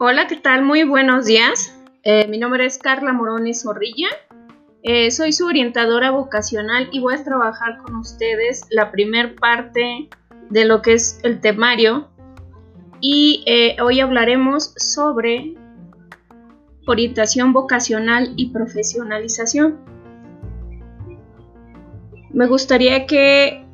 Hola, ¿qué tal? Muy buenos días. Eh, mi nombre es Carla Morones Zorrilla. Eh, soy su orientadora vocacional y voy a trabajar con ustedes la primer parte de lo que es el temario. Y eh, hoy hablaremos sobre orientación vocacional y profesionalización. Me gustaría que